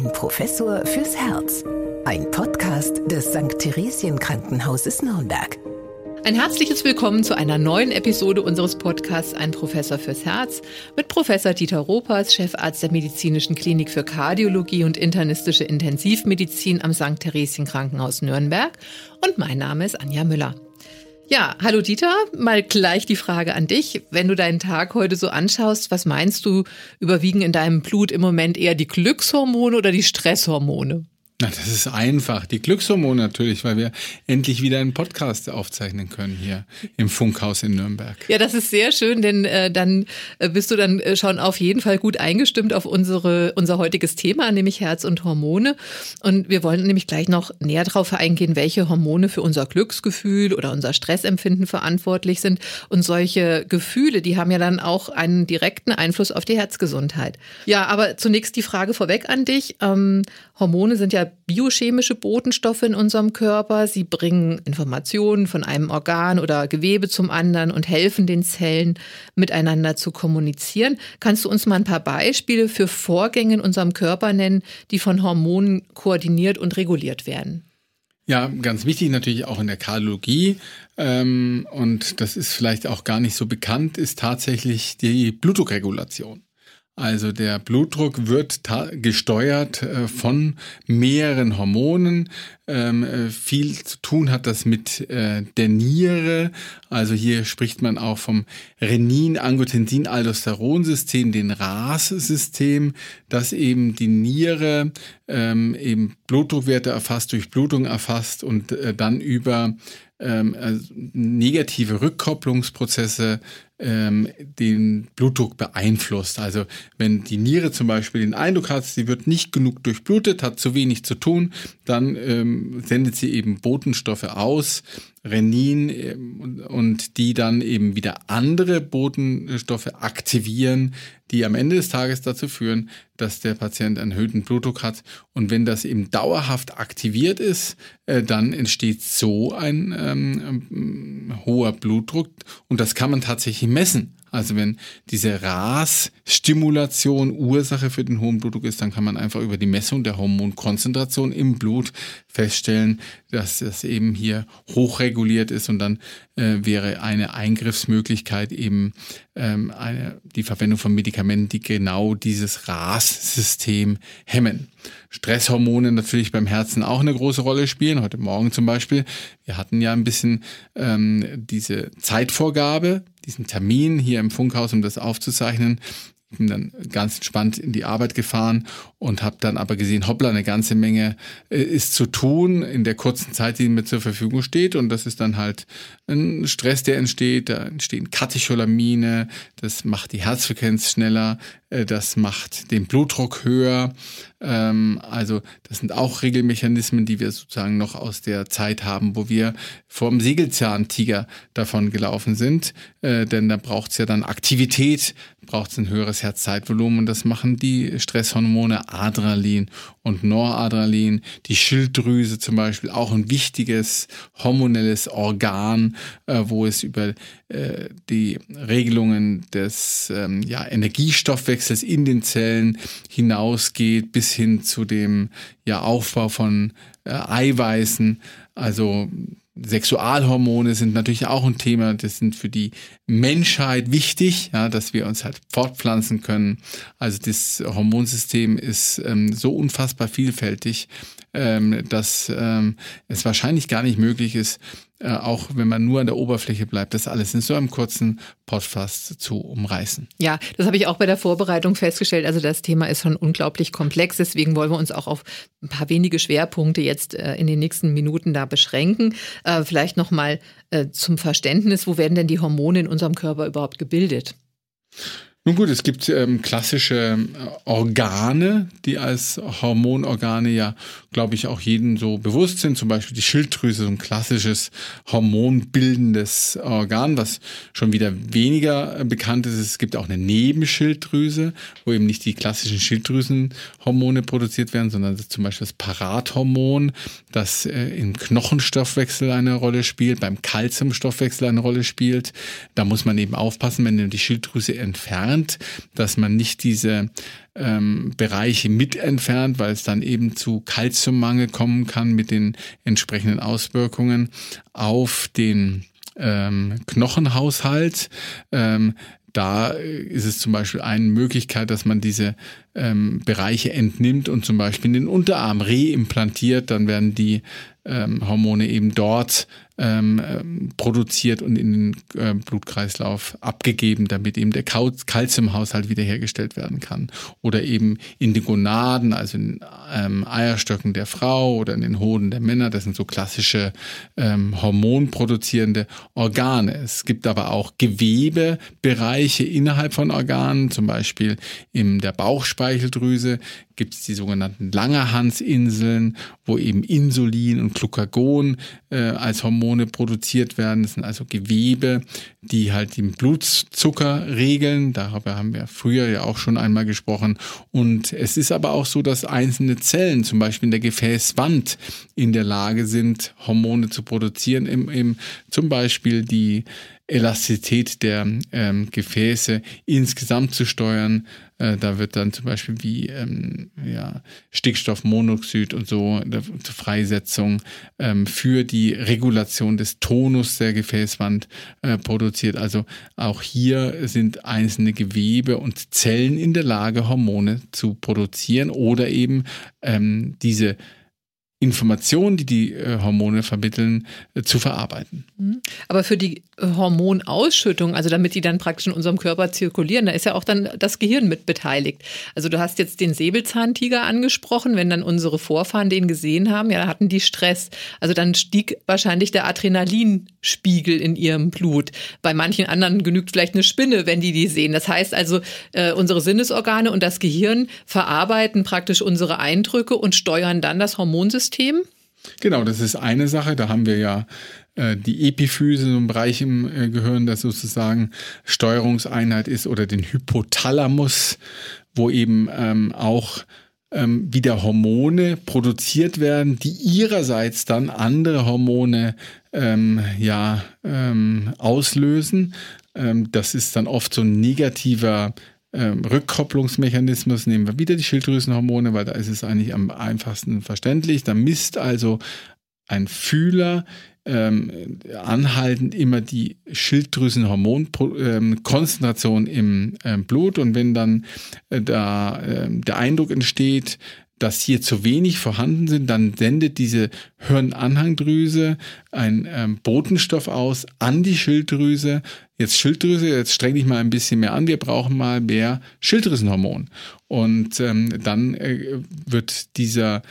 Ein Professor fürs Herz. Ein Podcast des St. Theresien Krankenhauses Nürnberg. Ein herzliches Willkommen zu einer neuen Episode unseres Podcasts Ein Professor fürs Herz mit Professor Dieter Ropers, Chefarzt der Medizinischen Klinik für Kardiologie und internistische Intensivmedizin am St. Theresien Krankenhaus Nürnberg. Und mein Name ist Anja Müller. Ja, hallo Dieter, mal gleich die Frage an dich. Wenn du deinen Tag heute so anschaust, was meinst du, überwiegen in deinem Blut im Moment eher die Glückshormone oder die Stresshormone? Na, das ist einfach. Die Glückshormone natürlich, weil wir endlich wieder einen Podcast aufzeichnen können hier im Funkhaus in Nürnberg. Ja, das ist sehr schön, denn äh, dann äh, bist du dann äh, schon auf jeden Fall gut eingestimmt auf unsere, unser heutiges Thema, nämlich Herz und Hormone. Und wir wollen nämlich gleich noch näher darauf eingehen, welche Hormone für unser Glücksgefühl oder unser Stressempfinden verantwortlich sind. Und solche Gefühle, die haben ja dann auch einen direkten Einfluss auf die Herzgesundheit. Ja, aber zunächst die Frage vorweg an dich. Ähm, Hormone sind ja biochemische Botenstoffe in unserem Körper. Sie bringen Informationen von einem Organ oder Gewebe zum anderen und helfen den Zellen miteinander zu kommunizieren. Kannst du uns mal ein paar Beispiele für Vorgänge in unserem Körper nennen, die von Hormonen koordiniert und reguliert werden? Ja, ganz wichtig natürlich auch in der Kardiologie ähm, und das ist vielleicht auch gar nicht so bekannt, ist tatsächlich die Blutdruckregulation. Also der Blutdruck wird gesteuert äh, von mehreren Hormonen. Ähm, äh, viel zu tun hat das mit äh, der Niere. Also hier spricht man auch vom Renin-Angiotensin-Aldosteron-System, den RAS-System, das eben die Niere ähm, eben Blutdruckwerte erfasst, durch Blutung erfasst und dann über ähm, also negative Rückkopplungsprozesse ähm, den Blutdruck beeinflusst. Also wenn die Niere zum Beispiel den Eindruck hat, sie wird nicht genug durchblutet, hat zu wenig zu tun, dann ähm, sendet sie eben Botenstoffe aus, Renin ähm, und die dann eben wieder andere Botenstoffe aktivieren, die am Ende des Tages dazu führen, dass der Patient einen erhöhten Blutdruck hat. Und wenn das eben dauerhaft aktiviert ist, äh, dann entsteht so ein ähm, ähm, hoher Blutdruck und das kann man tatsächlich messen. Also wenn diese RAS-Stimulation Ursache für den hohen Blutdruck ist, dann kann man einfach über die Messung der Hormonkonzentration im Blut feststellen, dass das eben hier hochreguliert ist und dann äh, wäre eine Eingriffsmöglichkeit eben ähm, eine, die Verwendung von Medikamenten, die genau dieses RAS-System hemmen. Stresshormone natürlich beim Herzen auch eine große Rolle spielen. Heute Morgen zum Beispiel. Wir hatten ja ein bisschen ähm, diese Zeitvorgabe, diesen Termin hier im Funkhaus, um das aufzuzeichnen. Ich bin dann ganz entspannt in die Arbeit gefahren und habe dann aber gesehen, hoppla, eine ganze Menge äh, ist zu tun in der kurzen Zeit, die mir zur Verfügung steht. Und das ist dann halt ein Stress, der entsteht. Da entstehen Katecholamine, das macht die Herzfrequenz schneller, äh, das macht den Blutdruck höher. Ähm, also das sind auch Regelmechanismen, die wir sozusagen noch aus der Zeit haben, wo wir vom Segelzahntiger davon gelaufen sind. Äh, denn da braucht es ja dann Aktivität, braucht es ein höheres Herzzeitvolumen und das machen die Stresshormone Adrenalin und Noradrenalin. Die Schilddrüse zum Beispiel auch ein wichtiges hormonelles Organ, äh, wo es über äh, die Regelungen des ähm, ja, Energiestoffwechsels in den Zellen hinausgeht bis hin zu dem ja, Aufbau von äh, Eiweißen. Also Sexualhormone sind natürlich auch ein Thema. Das sind für die Menschheit wichtig, ja, dass wir uns halt fortpflanzen können. Also das Hormonsystem ist ähm, so unfassbar vielfältig, ähm, dass ähm, es wahrscheinlich gar nicht möglich ist, äh, auch wenn man nur an der Oberfläche bleibt, das alles in so einem kurzen Podcast zu umreißen. Ja, das habe ich auch bei der Vorbereitung festgestellt. Also das Thema ist schon unglaublich komplex. Deswegen wollen wir uns auch auf ein paar wenige Schwerpunkte jetzt äh, in den nächsten Minuten da beschränken. Äh, vielleicht noch mal äh, zum Verständnis: Wo werden denn die Hormone in unserem Körper überhaupt gebildet? Nun gut, es gibt ähm, klassische äh, Organe, die als Hormonorgane ja, glaube ich, auch jedem so bewusst sind. Zum Beispiel die Schilddrüse, so ein klassisches hormonbildendes Organ, was schon wieder weniger äh, bekannt ist. Es gibt auch eine Nebenschilddrüse, wo eben nicht die klassischen Schilddrüsenhormone produziert werden, sondern zum Beispiel das Parathormon, das äh, im Knochenstoffwechsel eine Rolle spielt, beim Kalziumstoffwechsel eine Rolle spielt. Da muss man eben aufpassen, wenn die Schilddrüse entfernt entfernt, dass man nicht diese ähm, Bereiche mit entfernt, weil es dann eben zu Kalziummangel kommen kann mit den entsprechenden Auswirkungen auf den ähm, Knochenhaushalt. Ähm, da ist es zum Beispiel eine Möglichkeit, dass man diese ähm, Bereiche entnimmt und zum Beispiel in den Unterarm reimplantiert. Dann werden die ähm, Hormone eben dort ähm, produziert und in den äh, Blutkreislauf abgegeben, damit eben der Kalziumhaushalt wiederhergestellt werden kann. Oder eben in den Gonaden, also in ähm, Eierstöcken der Frau oder in den Hoden der Männer. Das sind so klassische ähm, hormonproduzierende Organe. Es gibt aber auch Gewebebereiche innerhalb von Organen, zum Beispiel in der Bauchspeicheldrüse gibt es die sogenannten Langerhansinseln, wo eben Insulin und Glucagon äh, als Hormone produziert werden. Das sind also Gewebe, die halt den Blutzucker regeln. Darüber haben wir früher ja auch schon einmal gesprochen. Und es ist aber auch so, dass einzelne Zellen, zum Beispiel in der Gefäßwand, in der Lage sind, Hormone zu produzieren. Im, im, zum Beispiel die Elastizität der ähm, Gefäße insgesamt zu steuern. Äh, da wird dann zum Beispiel wie ähm, ja, Stickstoffmonoxid und so zur Freisetzung ähm, für die Regulation des Tonus der Gefäßwand äh, produziert. Also auch hier sind einzelne Gewebe und Zellen in der Lage, Hormone zu produzieren oder eben ähm, diese Informationen, die die äh, Hormone vermitteln, äh, zu verarbeiten. Mhm. Aber für die äh, Hormonausschüttung, also damit die dann praktisch in unserem Körper zirkulieren, da ist ja auch dann das Gehirn mit beteiligt. Also du hast jetzt den Säbelzahntiger angesprochen, wenn dann unsere Vorfahren den gesehen haben, ja, hatten die Stress. Also dann stieg wahrscheinlich der Adrenalinspiegel in ihrem Blut. Bei manchen anderen genügt vielleicht eine Spinne, wenn die die sehen. Das heißt also, unsere Sinnesorgane und das Gehirn verarbeiten praktisch unsere Eindrücke und steuern dann das Hormonsystem Nervensystem? Genau, das ist eine Sache. Da haben wir ja äh, die Epiphyse, so ein Bereich im äh, Gehirn, das sozusagen Steuerungseinheit ist, oder den Hypothalamus, wo eben ähm, auch ähm, wieder Hormone produziert werden, die ihrerseits dann andere Hormone ähm, ja, ähm, auslösen. Ähm, das ist dann oft so ein negativer ähm, Rückkopplungsmechanismus nehmen wir wieder die Schilddrüsenhormone, weil da ist es eigentlich am einfachsten verständlich. Da misst also ein Fühler ähm, anhaltend immer die Schilddrüsenhormonkonzentration ähm, im äh, Blut und wenn dann äh, da äh, der Eindruck entsteht, dass hier zu wenig vorhanden sind, dann sendet diese Hirnanhangdrüse einen ähm, Botenstoff aus an die Schilddrüse. Jetzt Schilddrüse, jetzt streng dich mal ein bisschen mehr an, wir brauchen mal mehr Schilddrüsenhormon. Und ähm, dann äh, wird dieser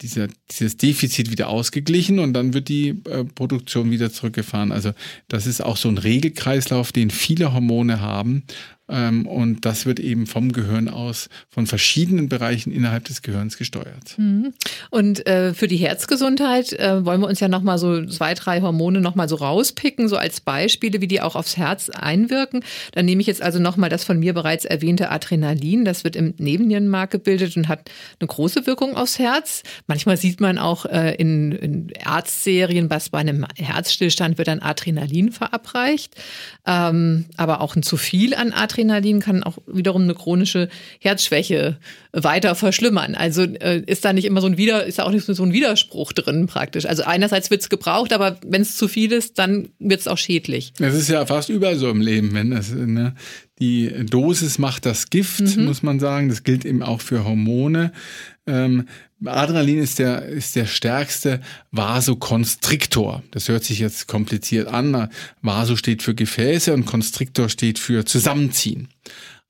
dieser, dieses Defizit wieder ausgeglichen und dann wird die äh, Produktion wieder zurückgefahren. Also das ist auch so ein Regelkreislauf, den viele Hormone haben ähm, und das wird eben vom Gehirn aus, von verschiedenen Bereichen innerhalb des Gehirns gesteuert. Mhm. Und äh, für die Herzgesundheit äh, wollen wir uns ja nochmal so zwei, drei Hormone nochmal so rauspicken, so als Beispiele, wie die auch aufs Herz einwirken. Dann nehme ich jetzt also nochmal das von mir bereits erwähnte Adrenalin. Das wird im Nebennierenmark gebildet und hat eine große Wirkung aufs Herz. Manchmal sieht man auch äh, in, in Arztserien, was bei einem Herzstillstand wird dann Adrenalin verabreicht. Ähm, aber auch ein zu viel an Adrenalin Adrenalin kann auch wiederum eine chronische Herzschwäche weiter verschlimmern. Also äh, ist da nicht immer so ein Wider, ist da auch nicht so ein Widerspruch drin praktisch. Also einerseits wird es gebraucht, aber wenn es zu viel ist, dann wird es auch schädlich. Das ist ja fast überall so im Leben, wenn das ne, die Dosis macht das Gift, mhm. muss man sagen. Das gilt eben auch für Hormone. Ähm, Adrenalin ist der, ist der stärkste Vasokonstriktor. Das hört sich jetzt kompliziert an. Vaso steht für Gefäße und Konstriktor steht für Zusammenziehen.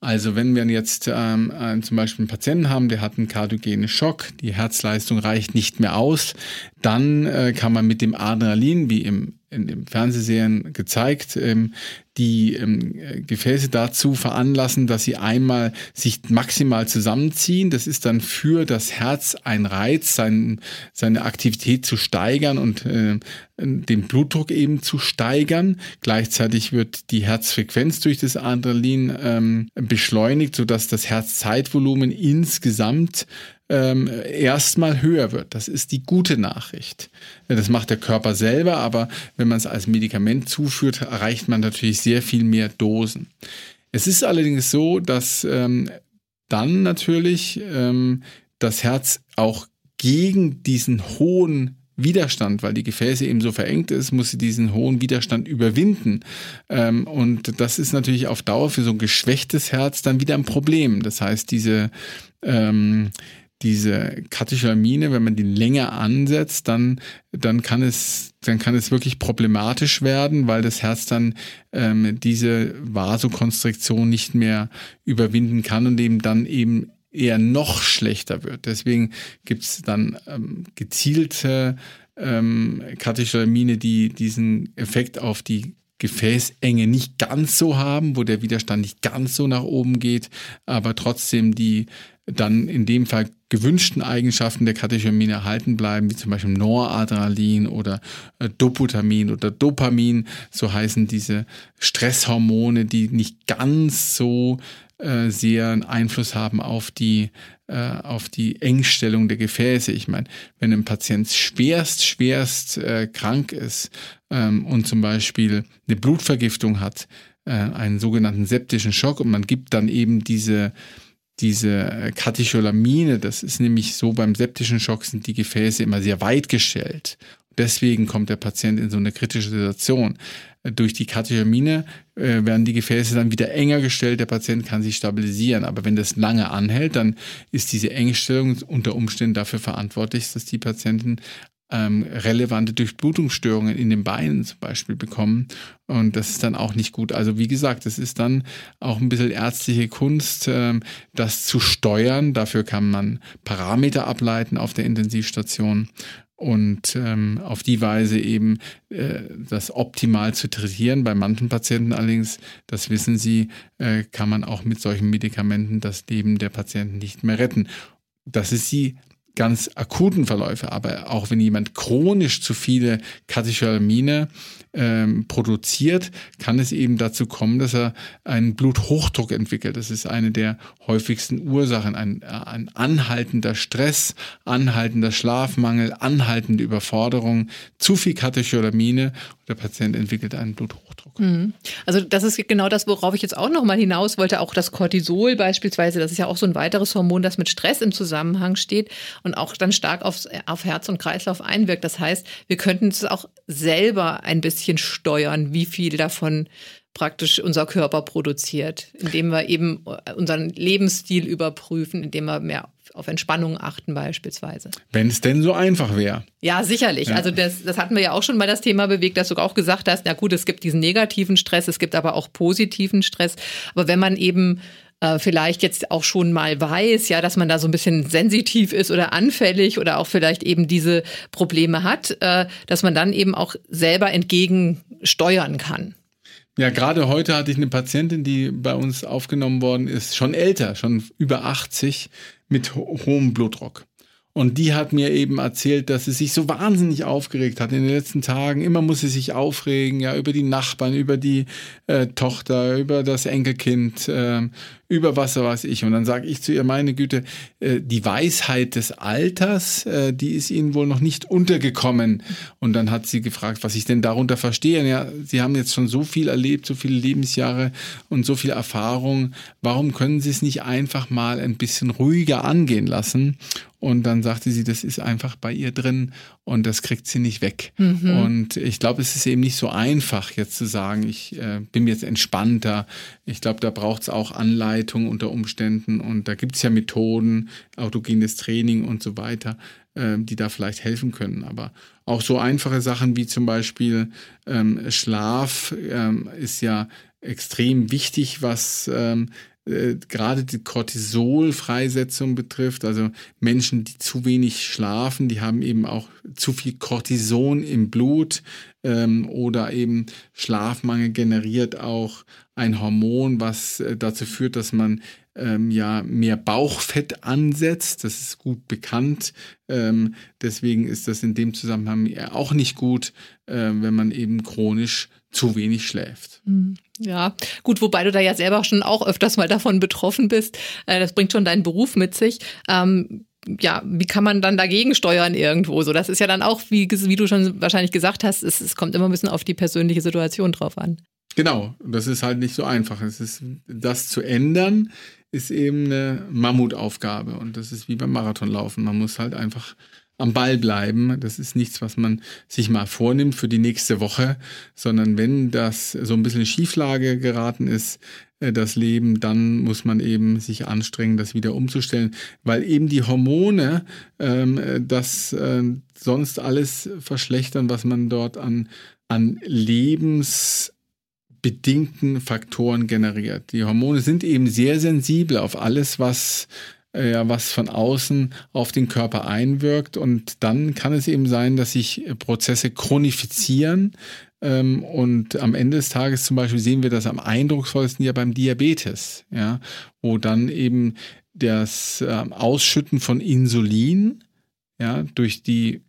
Also wenn wir jetzt ähm, zum Beispiel einen Patienten haben, der hat einen kardiogenen Schock, die Herzleistung reicht nicht mehr aus, dann äh, kann man mit dem Adrenalin, wie im in den Fernsehserien gezeigt, ähm, die ähm, Gefäße dazu veranlassen, dass sie einmal sich maximal zusammenziehen. Das ist dann für das Herz ein Reiz, sein, seine Aktivität zu steigern und äh, den Blutdruck eben zu steigern. Gleichzeitig wird die Herzfrequenz durch das Adrenalin ähm, beschleunigt, sodass das Herzzeitvolumen insgesamt ähm, erstmal höher wird. Das ist die gute Nachricht. Das macht der Körper selber, aber wenn man es als Medikament zuführt, erreicht man natürlich sehr viel mehr Dosen. Es ist allerdings so, dass ähm, dann natürlich ähm, das Herz auch gegen diesen hohen Widerstand, weil die Gefäße eben so verengt ist, muss sie diesen hohen Widerstand überwinden. Ähm, und das ist natürlich auf Dauer für so ein geschwächtes Herz dann wieder ein Problem. Das heißt, diese, ähm, diese Katecholamine, wenn man die länger ansetzt, dann, dann kann es, dann kann es wirklich problematisch werden, weil das Herz dann ähm, diese Vasokonstriktion nicht mehr überwinden kann und eben dann eben eher noch schlechter wird. Deswegen gibt es dann ähm, gezielte ähm, Katecholamine, die diesen Effekt auf die Gefäßenge nicht ganz so haben, wo der Widerstand nicht ganz so nach oben geht, aber trotzdem die dann in dem Fall gewünschten Eigenschaften der Katecholamine erhalten bleiben, wie zum Beispiel Noradrenalin oder äh, Doputamin oder Dopamin, so heißen diese Stresshormone, die nicht ganz so äh, sehr einen Einfluss haben auf die, äh, auf die Engstellung der Gefäße. Ich meine, wenn ein Patient schwerst, schwerst äh, krank ist ähm, und zum Beispiel eine Blutvergiftung hat, äh, einen sogenannten septischen Schock und man gibt dann eben diese diese Katecholamine, das ist nämlich so, beim septischen Schock sind die Gefäße immer sehr weit gestellt. Deswegen kommt der Patient in so eine kritische Situation. Durch die Katecholamine äh, werden die Gefäße dann wieder enger gestellt, der Patient kann sich stabilisieren. Aber wenn das lange anhält, dann ist diese Engstellung unter Umständen dafür verantwortlich, dass die Patienten ähm, relevante Durchblutungsstörungen in den Beinen zum Beispiel bekommen. Und das ist dann auch nicht gut. Also wie gesagt, es ist dann auch ein bisschen ärztliche Kunst, ähm, das zu steuern. Dafür kann man Parameter ableiten auf der Intensivstation und ähm, auf die Weise eben äh, das optimal zu trainieren. Bei manchen Patienten allerdings, das wissen Sie, äh, kann man auch mit solchen Medikamenten das Leben der Patienten nicht mehr retten. Das ist die ganz akuten Verläufe, aber auch wenn jemand chronisch zu viele Katecholamine ähm, produziert, kann es eben dazu kommen, dass er einen Bluthochdruck entwickelt. Das ist eine der häufigsten Ursachen. Ein, ein anhaltender Stress, anhaltender Schlafmangel, anhaltende Überforderung, zu viel Katecholamine der Patient entwickelt einen Bluthochdruck. Mhm. Also das ist genau das, worauf ich jetzt auch nochmal hinaus wollte. Auch das Cortisol beispielsweise, das ist ja auch so ein weiteres Hormon, das mit Stress im Zusammenhang steht und auch dann stark aufs, auf Herz und Kreislauf einwirkt. Das heißt, wir könnten es auch selber ein bisschen bisschen steuern, wie viel davon praktisch unser Körper produziert, indem wir eben unseren Lebensstil überprüfen, indem wir mehr auf Entspannung achten beispielsweise. Wenn es denn so einfach wäre. Ja, sicherlich. Ja. Also das, das hatten wir ja auch schon mal das Thema bewegt, dass du auch gesagt hast, na gut, es gibt diesen negativen Stress, es gibt aber auch positiven Stress. Aber wenn man eben äh, vielleicht jetzt auch schon mal weiß, ja, dass man da so ein bisschen sensitiv ist oder anfällig oder auch vielleicht eben diese Probleme hat, äh, dass man dann eben auch selber entgegensteuern kann. Ja, gerade heute hatte ich eine Patientin, die bei uns aufgenommen worden ist, schon älter, schon über 80, mit ho hohem Blutdruck. Und die hat mir eben erzählt, dass sie sich so wahnsinnig aufgeregt hat in den letzten Tagen. Immer muss sie sich aufregen, ja, über die Nachbarn, über die äh, Tochter, über das Enkelkind, äh, über was weiß ich. Und dann sage ich zu ihr, meine Güte, äh, die Weisheit des Alters, äh, die ist Ihnen wohl noch nicht untergekommen. Und dann hat sie gefragt, was ich denn darunter verstehe. Ja, Sie haben jetzt schon so viel erlebt, so viele Lebensjahre und so viel Erfahrung. Warum können Sie es nicht einfach mal ein bisschen ruhiger angehen lassen? Und dann sagte sie, das ist einfach bei ihr drin und das kriegt sie nicht weg. Mhm. Und ich glaube, es ist eben nicht so einfach, jetzt zu sagen, ich äh, bin jetzt entspannter. Ich glaube, da braucht es auch Anleitung unter Umständen und da gibt es ja Methoden, autogenes Training und so weiter, äh, die da vielleicht helfen können. Aber auch so einfache Sachen wie zum Beispiel ähm, Schlaf ähm, ist ja extrem wichtig, was ähm, äh, gerade die Cortisolfreisetzung betrifft, also Menschen, die zu wenig schlafen, die haben eben auch zu viel Cortison im Blut ähm, oder eben Schlafmangel generiert auch ein Hormon, was äh, dazu führt, dass man ähm, ja mehr Bauchfett ansetzt. Das ist gut bekannt. Ähm, deswegen ist das in dem Zusammenhang auch nicht gut, äh, wenn man eben chronisch zu wenig schläft. Mhm. Ja, gut, wobei du da ja selber schon auch öfters mal davon betroffen bist. Äh, das bringt schon deinen Beruf mit sich. Ähm, ja, wie kann man dann dagegen steuern irgendwo? So, das ist ja dann auch, wie, wie du schon wahrscheinlich gesagt hast, es, es kommt immer ein bisschen auf die persönliche Situation drauf an. Genau, das ist halt nicht so einfach. Es ist, das zu ändern, ist eben eine Mammutaufgabe. Und das ist wie beim Marathonlaufen. Man muss halt einfach am Ball bleiben. Das ist nichts, was man sich mal vornimmt für die nächste Woche, sondern wenn das so ein bisschen Schieflage geraten ist, äh, das Leben, dann muss man eben sich anstrengen, das wieder umzustellen, weil eben die Hormone ähm, das äh, sonst alles verschlechtern, was man dort an, an lebensbedingten Faktoren generiert. Die Hormone sind eben sehr sensibel auf alles, was ja, was von außen auf den Körper einwirkt. Und dann kann es eben sein, dass sich Prozesse chronifizieren, ähm, und am Ende des Tages zum Beispiel sehen wir das am eindrucksvollsten ja beim Diabetes, ja, wo dann eben das ähm, Ausschütten von Insulin, ja, durch die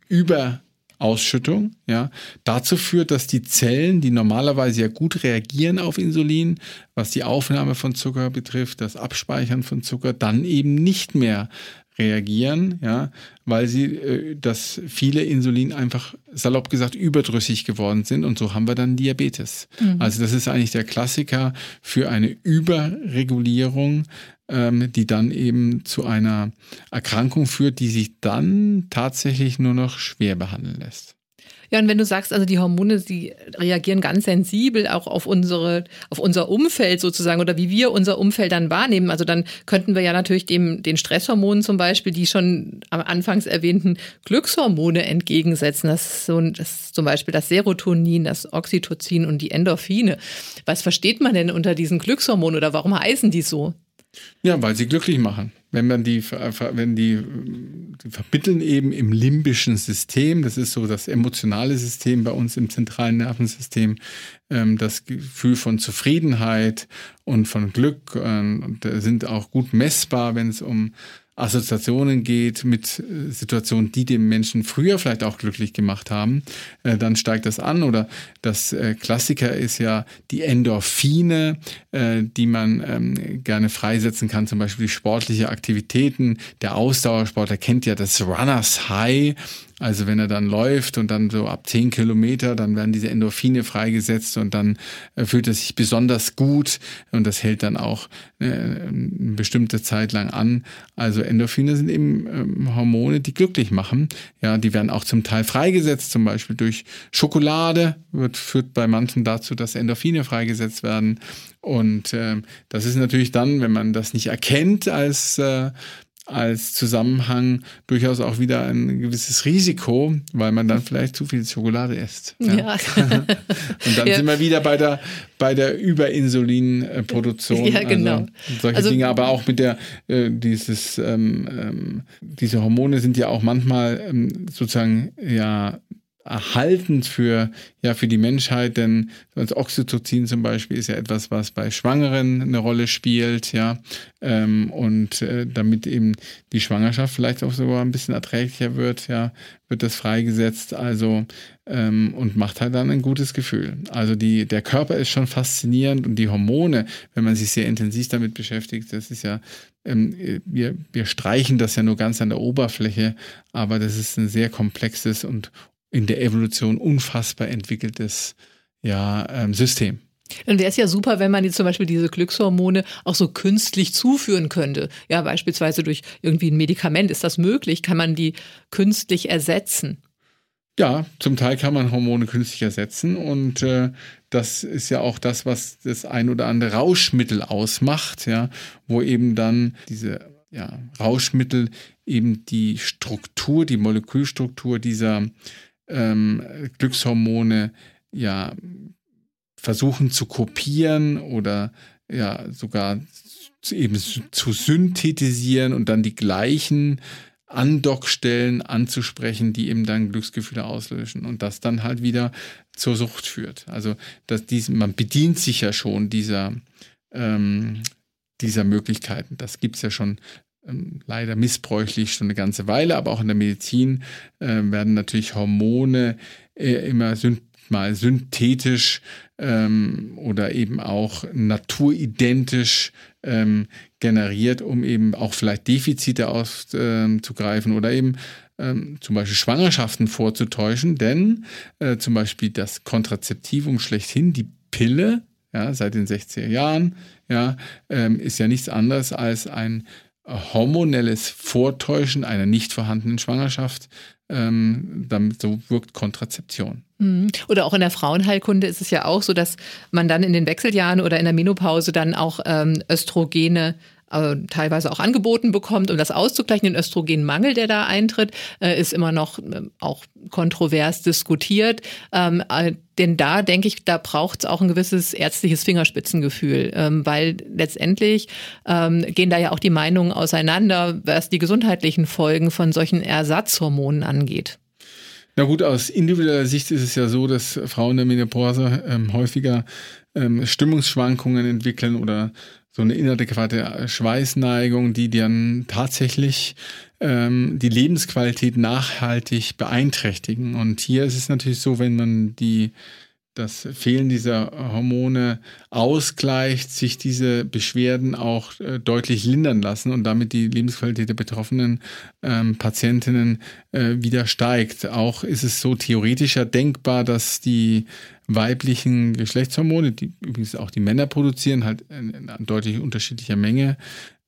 Überausschüttung, ja, dazu führt, dass die Zellen, die normalerweise ja gut reagieren auf Insulin, was die Aufnahme von Zucker betrifft, das Abspeichern von Zucker, dann eben nicht mehr reagieren, ja, weil sie, äh, dass viele Insulin einfach salopp gesagt überdrüssig geworden sind und so haben wir dann Diabetes. Mhm. Also das ist eigentlich der Klassiker für eine Überregulierung, ähm, die dann eben zu einer Erkrankung führt, die sich dann tatsächlich nur noch schwer behandeln lässt. Ja, und wenn du sagst, also die Hormone, die reagieren ganz sensibel auch auf unsere, auf unser Umfeld sozusagen oder wie wir unser Umfeld dann wahrnehmen. Also dann könnten wir ja natürlich dem, den Stresshormonen zum Beispiel, die schon am Anfangs erwähnten Glückshormone entgegensetzen. Das ist, so, das ist zum Beispiel das Serotonin, das Oxytocin und die Endorphine. Was versteht man denn unter diesen Glückshormonen oder warum heißen die so? Ja, weil sie glücklich machen. Wenn man die, wenn die, die vermitteln eben im limbischen System, das ist so das emotionale System bei uns im zentralen Nervensystem, ähm, das Gefühl von Zufriedenheit und von Glück ähm, und sind auch gut messbar, wenn es um Assoziationen geht mit äh, Situationen, die dem Menschen früher vielleicht auch glücklich gemacht haben, äh, dann steigt das an. Oder das äh, Klassiker ist ja die Endorphine, die man ähm, gerne freisetzen kann, zum Beispiel sportliche Aktivitäten. Der Ausdauersportler kennt ja das Runners High, also wenn er dann läuft und dann so ab 10 Kilometer, dann werden diese Endorphine freigesetzt und dann äh, fühlt er sich besonders gut und das hält dann auch äh, eine bestimmte Zeit lang an. Also Endorphine sind eben ähm, Hormone, die glücklich machen. Ja, die werden auch zum Teil freigesetzt, zum Beispiel durch Schokolade wird, führt bei manchen dazu, dass Endorphine freigesetzt werden. Und äh, das ist natürlich dann, wenn man das nicht erkennt als äh, als Zusammenhang durchaus auch wieder ein gewisses Risiko, weil man dann vielleicht zu viel Schokolade isst. Ja. ja. und dann ja. sind wir wieder bei der, bei der Überinsulinproduktion. Ja, genau. Also solche also, Dinge, aber auch mit der, äh, dieses, ähm, ähm, diese Hormone sind ja auch manchmal ähm, sozusagen ja erhaltend für, ja, für die Menschheit, denn das Oxytocin zum Beispiel ist ja etwas, was bei Schwangeren eine Rolle spielt, ja, ähm, und äh, damit eben die Schwangerschaft vielleicht auch sogar ein bisschen erträglicher wird, ja, wird das freigesetzt, also ähm, und macht halt dann ein gutes Gefühl. Also die, der Körper ist schon faszinierend und die Hormone, wenn man sich sehr intensiv damit beschäftigt, das ist ja ähm, wir, wir streichen das ja nur ganz an der Oberfläche, aber das ist ein sehr komplexes und in der Evolution unfassbar entwickeltes ja, ähm, System. Dann wäre es ja super, wenn man jetzt zum Beispiel diese Glückshormone auch so künstlich zuführen könnte. Ja, beispielsweise durch irgendwie ein Medikament. Ist das möglich? Kann man die künstlich ersetzen? Ja, zum Teil kann man Hormone künstlich ersetzen und äh, das ist ja auch das, was das ein oder andere Rauschmittel ausmacht, ja, wo eben dann diese ja, Rauschmittel eben die Struktur, die Molekülstruktur dieser ähm, Glückshormone ja versuchen zu kopieren oder ja sogar zu, eben zu synthetisieren und dann die gleichen Andockstellen anzusprechen, die eben dann Glücksgefühle auslösen und das dann halt wieder zur Sucht führt. Also dass dies, man bedient sich ja schon dieser, ähm, dieser Möglichkeiten. Das gibt es ja schon leider missbräuchlich schon eine ganze Weile, aber auch in der Medizin äh, werden natürlich Hormone äh, immer mal synthetisch ähm, oder eben auch naturidentisch ähm, generiert, um eben auch vielleicht Defizite auszugreifen ähm, oder eben ähm, zum Beispiel Schwangerschaften vorzutäuschen, denn äh, zum Beispiel das Kontrazeptivum schlechthin, die Pille, ja, seit den 60er Jahren, ja, ähm, ist ja nichts anderes als ein hormonelles Vortäuschen einer nicht vorhandenen Schwangerschaft. Ähm, damit so wirkt Kontrazeption. Mhm. Oder auch in der Frauenheilkunde ist es ja auch so, dass man dann in den Wechseljahren oder in der Menopause dann auch ähm, Östrogene äh, teilweise auch angeboten bekommt, um das auszugleichen. Den Östrogenmangel, der da eintritt, äh, ist immer noch äh, auch kontrovers diskutiert. Ähm, äh, denn da denke ich, da braucht es auch ein gewisses ärztliches Fingerspitzengefühl, ähm, weil letztendlich ähm, gehen da ja auch die Meinungen auseinander, was die gesundheitlichen Folgen von solchen Ersatzhormonen angeht. Na gut, aus individueller Sicht ist es ja so, dass Frauen der Menopause ähm, häufiger ähm, Stimmungsschwankungen entwickeln oder so eine inadäquate Schweißneigung, die dann tatsächlich ähm, die Lebensqualität nachhaltig beeinträchtigen. Und hier ist es natürlich so, wenn man die das Fehlen dieser Hormone ausgleicht, sich diese Beschwerden auch äh, deutlich lindern lassen und damit die Lebensqualität der betroffenen ähm, Patientinnen äh, wieder steigt. Auch ist es so theoretischer denkbar, dass die weiblichen Geschlechtshormone, die übrigens auch die Männer produzieren, halt in, deutlich unterschiedlicher Menge,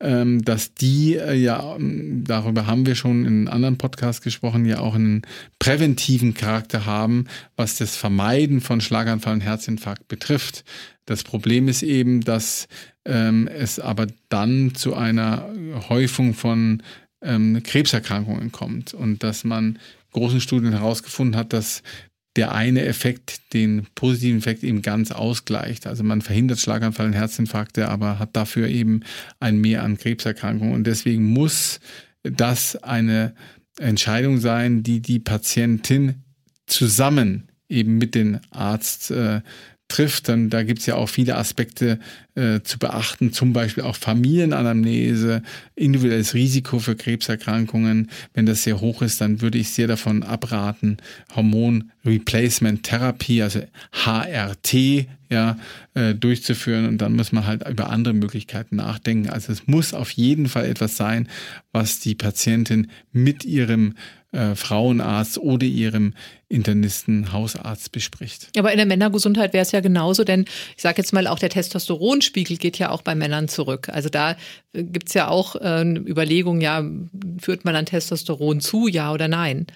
ähm, dass die äh, ja, ähm, darüber haben wir schon in anderen Podcasts gesprochen, ja auch einen präventiven Charakter haben, was das Vermeiden von Schlaganfall und Herzinfarkt betrifft. Das Problem ist eben, dass ähm, es aber dann zu einer Häufung von ähm, Krebserkrankungen kommt und dass man großen Studien herausgefunden hat, dass der eine Effekt den positiven Effekt eben ganz ausgleicht. Also man verhindert Schlaganfall und Herzinfarkte, aber hat dafür eben ein Mehr an Krebserkrankungen. Und deswegen muss das eine Entscheidung sein, die die Patientin zusammen eben mit dem Arzt äh, trifft, dann da gibt es ja auch viele Aspekte äh, zu beachten, zum Beispiel auch Familienanamnese, individuelles Risiko für Krebserkrankungen. Wenn das sehr hoch ist, dann würde ich sehr davon abraten, Hormon Replacement Therapie, also HRT, ja, äh, durchzuführen. Und dann muss man halt über andere Möglichkeiten nachdenken. Also es muss auf jeden Fall etwas sein, was die Patientin mit ihrem äh, Frauenarzt oder ihrem Internisten, Hausarzt bespricht. Aber in der Männergesundheit wäre es ja genauso, denn ich sage jetzt mal, auch der Testosteronspiegel geht ja auch bei Männern zurück. Also da äh, gibt es ja auch äh, Überlegungen, ja, führt man dann Testosteron zu, ja oder nein?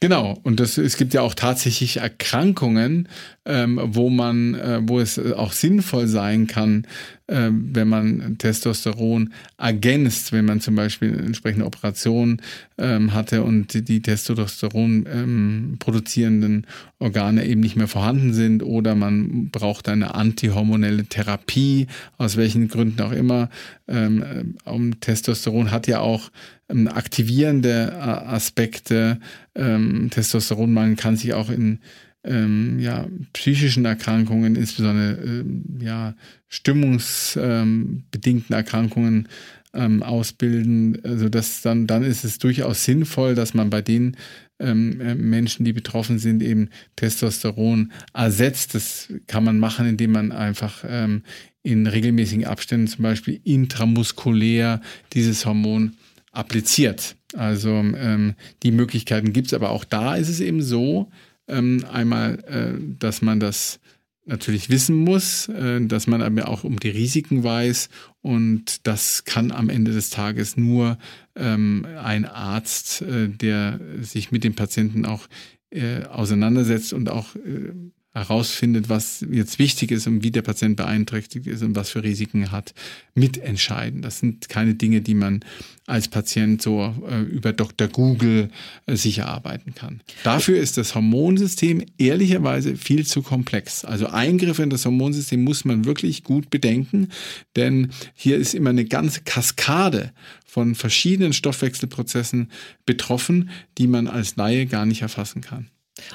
Genau, und das, es gibt ja auch tatsächlich Erkrankungen, ähm, wo man, äh, wo es auch sinnvoll sein kann, äh, wenn man Testosteron ergänzt, wenn man zum Beispiel eine entsprechende Operation ähm, hatte und die, Testosteron ähm, produzierenden Organe eben nicht mehr vorhanden sind oder man braucht eine antihormonelle Therapie, aus welchen Gründen auch immer. Ähm, äh, um Testosteron hat ja auch ähm, aktivierende äh, Aspekte. Ähm, Testosteronmangel kann sich auch in ähm, ja, psychischen Erkrankungen, insbesondere ähm, ja, stimmungsbedingten Erkrankungen ähm, ausbilden. Also das dann, dann ist es durchaus sinnvoll, dass man bei den ähm, äh, Menschen, die betroffen sind, eben Testosteron ersetzt. Das kann man machen, indem man einfach ähm, in regelmäßigen Abständen zum Beispiel intramuskulär dieses Hormon appliziert. Also ähm, die Möglichkeiten gibt es, aber auch da ist es eben so, ähm, einmal, äh, dass man das natürlich wissen muss, äh, dass man aber auch um die Risiken weiß und das kann am Ende des Tages nur ähm, ein Arzt, äh, der sich mit dem Patienten auch äh, auseinandersetzt und auch äh, herausfindet, was jetzt wichtig ist und wie der Patient beeinträchtigt ist und was für Risiken hat, mitentscheiden. Das sind keine Dinge, die man als Patient so äh, über Dr. Google äh, sich erarbeiten kann. Dafür ist das Hormonsystem ehrlicherweise viel zu komplex. Also Eingriffe in das Hormonsystem muss man wirklich gut bedenken, denn hier ist immer eine ganze Kaskade von verschiedenen Stoffwechselprozessen betroffen, die man als Laie gar nicht erfassen kann.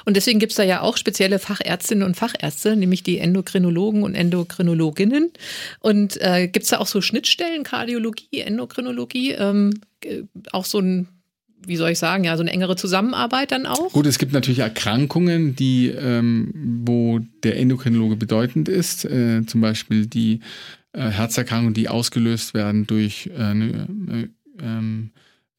Und deswegen gibt es da ja auch spezielle Fachärztinnen und Fachärzte, nämlich die Endokrinologen und Endokrinologinnen. Und äh, gibt es da auch so Schnittstellen, Kardiologie, Endokrinologie, ähm, äh, auch so ein wie soll ich sagen, ja, so eine engere Zusammenarbeit dann auch? Gut, es gibt natürlich Erkrankungen, die, ähm, wo der Endokrinologe bedeutend ist, äh, zum Beispiel die äh, Herzerkrankungen, die ausgelöst werden durch äh, eine, ähm,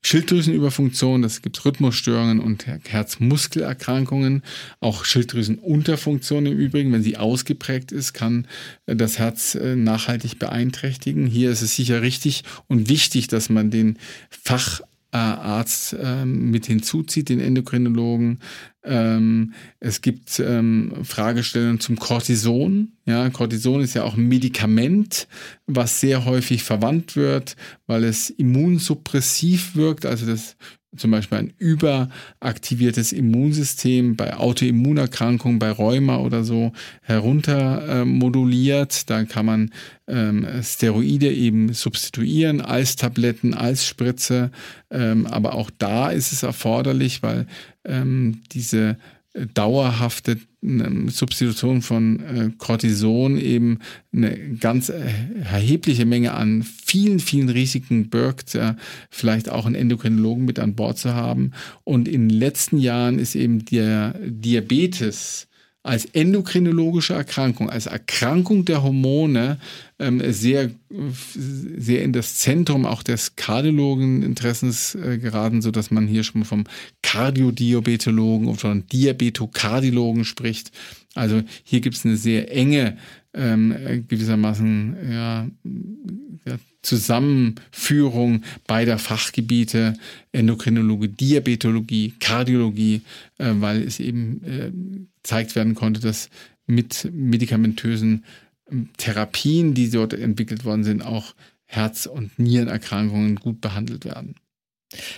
Schilddrüsenüberfunktion, das gibt Rhythmusstörungen und Herzmuskelerkrankungen, auch Schilddrüsenunterfunktion im Übrigen, wenn sie ausgeprägt ist, kann äh, das Herz äh, nachhaltig beeinträchtigen. Hier ist es sicher richtig und wichtig, dass man den Fach Arzt ähm, mit hinzuzieht, den Endokrinologen. Ähm, es gibt ähm, Fragestellungen zum Cortison. Ja, Cortison ist ja auch ein Medikament, was sehr häufig verwandt wird, weil es immunsuppressiv wirkt. Also das zum Beispiel ein überaktiviertes Immunsystem bei Autoimmunerkrankungen, bei Rheuma oder so herunter äh, moduliert. Kann man ähm, Steroide eben substituieren als Tabletten, als Spritze. Ähm, aber auch da ist es erforderlich, weil ähm, diese dauerhafte ähm, Substitution von äh, Cortison eben eine ganz erhebliche Menge an vielen, vielen Risiken birgt, vielleicht auch einen Endokrinologen mit an Bord zu haben. Und in den letzten Jahren ist eben der Diabetes als endokrinologische Erkrankung, als Erkrankung der Hormone ähm, sehr, sehr in das Zentrum auch des Kardiologeninteressens äh, geraten, so dass man hier schon vom Kardiodiabetologen oder von Diabetokardiologen spricht. Also hier gibt es eine sehr enge ähm, gewissermaßen ja, ja, Zusammenführung beider Fachgebiete, Endokrinologie, Diabetologie, Kardiologie, äh, weil es eben äh, gezeigt werden konnte, dass mit medikamentösen ähm, Therapien, die dort entwickelt worden sind, auch Herz- und Nierenerkrankungen gut behandelt werden.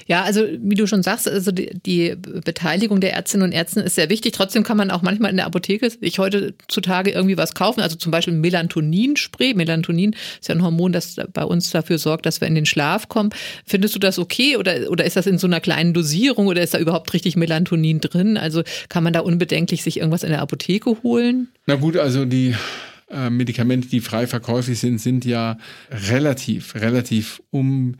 Ja, also wie du schon sagst, also die, die, Beteiligung der Ärztinnen und Ärzte ist sehr wichtig. Trotzdem kann man auch manchmal in der Apotheke sich heutzutage irgendwie was kaufen. Also zum Beispiel Melatonin-Spray. Melatonin ist ja ein Hormon, das bei uns dafür sorgt, dass wir in den Schlaf kommen. Findest du das okay oder, oder ist das in so einer kleinen Dosierung oder ist da überhaupt richtig Melatonin drin? Also kann man da unbedenklich sich irgendwas in der Apotheke holen? Na gut, also die äh, Medikamente, die frei verkäuflich sind, sind ja relativ, relativ um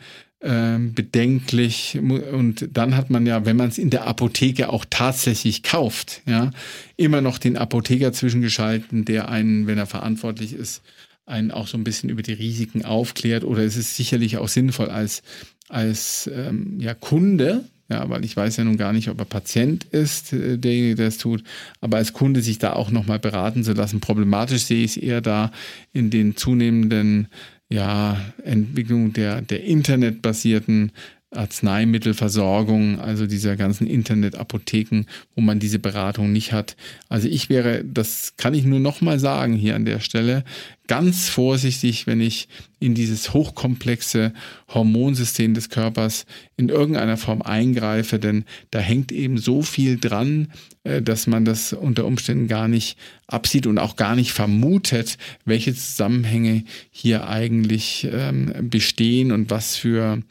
ähm, bedenklich. Und dann hat man ja, wenn man es in der Apotheke auch tatsächlich kauft, ja, immer noch den Apotheker zwischengeschalten, der einen, wenn er verantwortlich ist, einen auch so ein bisschen über die Risiken aufklärt. Oder es ist sicherlich auch sinnvoll als, als ähm, ja, Kunde, ja, weil ich weiß ja nun gar nicht, ob er Patient ist, äh, derjenige, der es tut, aber als Kunde sich da auch nochmal beraten zu lassen. Problematisch sehe ich es eher da in den zunehmenden ja, Entwicklung der, der internetbasierten Arzneimittelversorgung, also dieser ganzen Internetapotheken, wo man diese Beratung nicht hat. Also ich wäre, das kann ich nur noch mal sagen hier an der Stelle, ganz vorsichtig, wenn ich in dieses hochkomplexe Hormonsystem des Körpers in irgendeiner Form eingreife, denn da hängt eben so viel dran, äh, dass man das unter Umständen gar nicht absieht und auch gar nicht vermutet, welche Zusammenhänge hier eigentlich ähm, bestehen und was für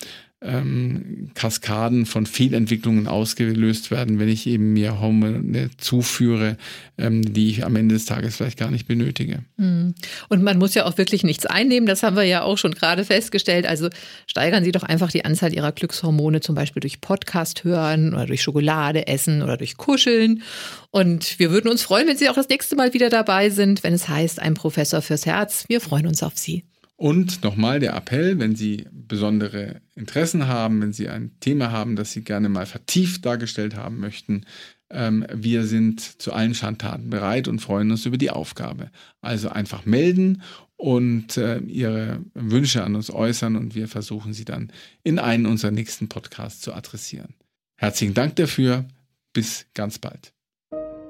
ähm, Kaskaden von Fehlentwicklungen ausgelöst werden, wenn ich eben mir Hormone zuführe, ähm, die ich am Ende des Tages vielleicht gar nicht benötige. Hm. Und man muss ja auch wirklich nichts einnehmen, das haben wir ja auch schon gerade festgestellt. Also steigern Sie doch einfach die Anzahl Ihrer Glückshormone, zum Beispiel durch Podcast hören oder durch Schokolade essen oder durch Kuscheln. Und wir würden uns freuen, wenn Sie auch das nächste Mal wieder dabei sind, wenn es heißt, ein Professor fürs Herz. Wir freuen uns auf Sie. Und nochmal der Appell, wenn Sie besondere Interessen haben, wenn Sie ein Thema haben, das Sie gerne mal vertieft dargestellt haben möchten, ähm, wir sind zu allen Schandtaten bereit und freuen uns über die Aufgabe. Also einfach melden und äh, Ihre Wünsche an uns äußern und wir versuchen sie dann in einen unserer nächsten Podcasts zu adressieren. Herzlichen Dank dafür. Bis ganz bald.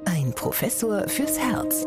Ein Professor fürs Herz.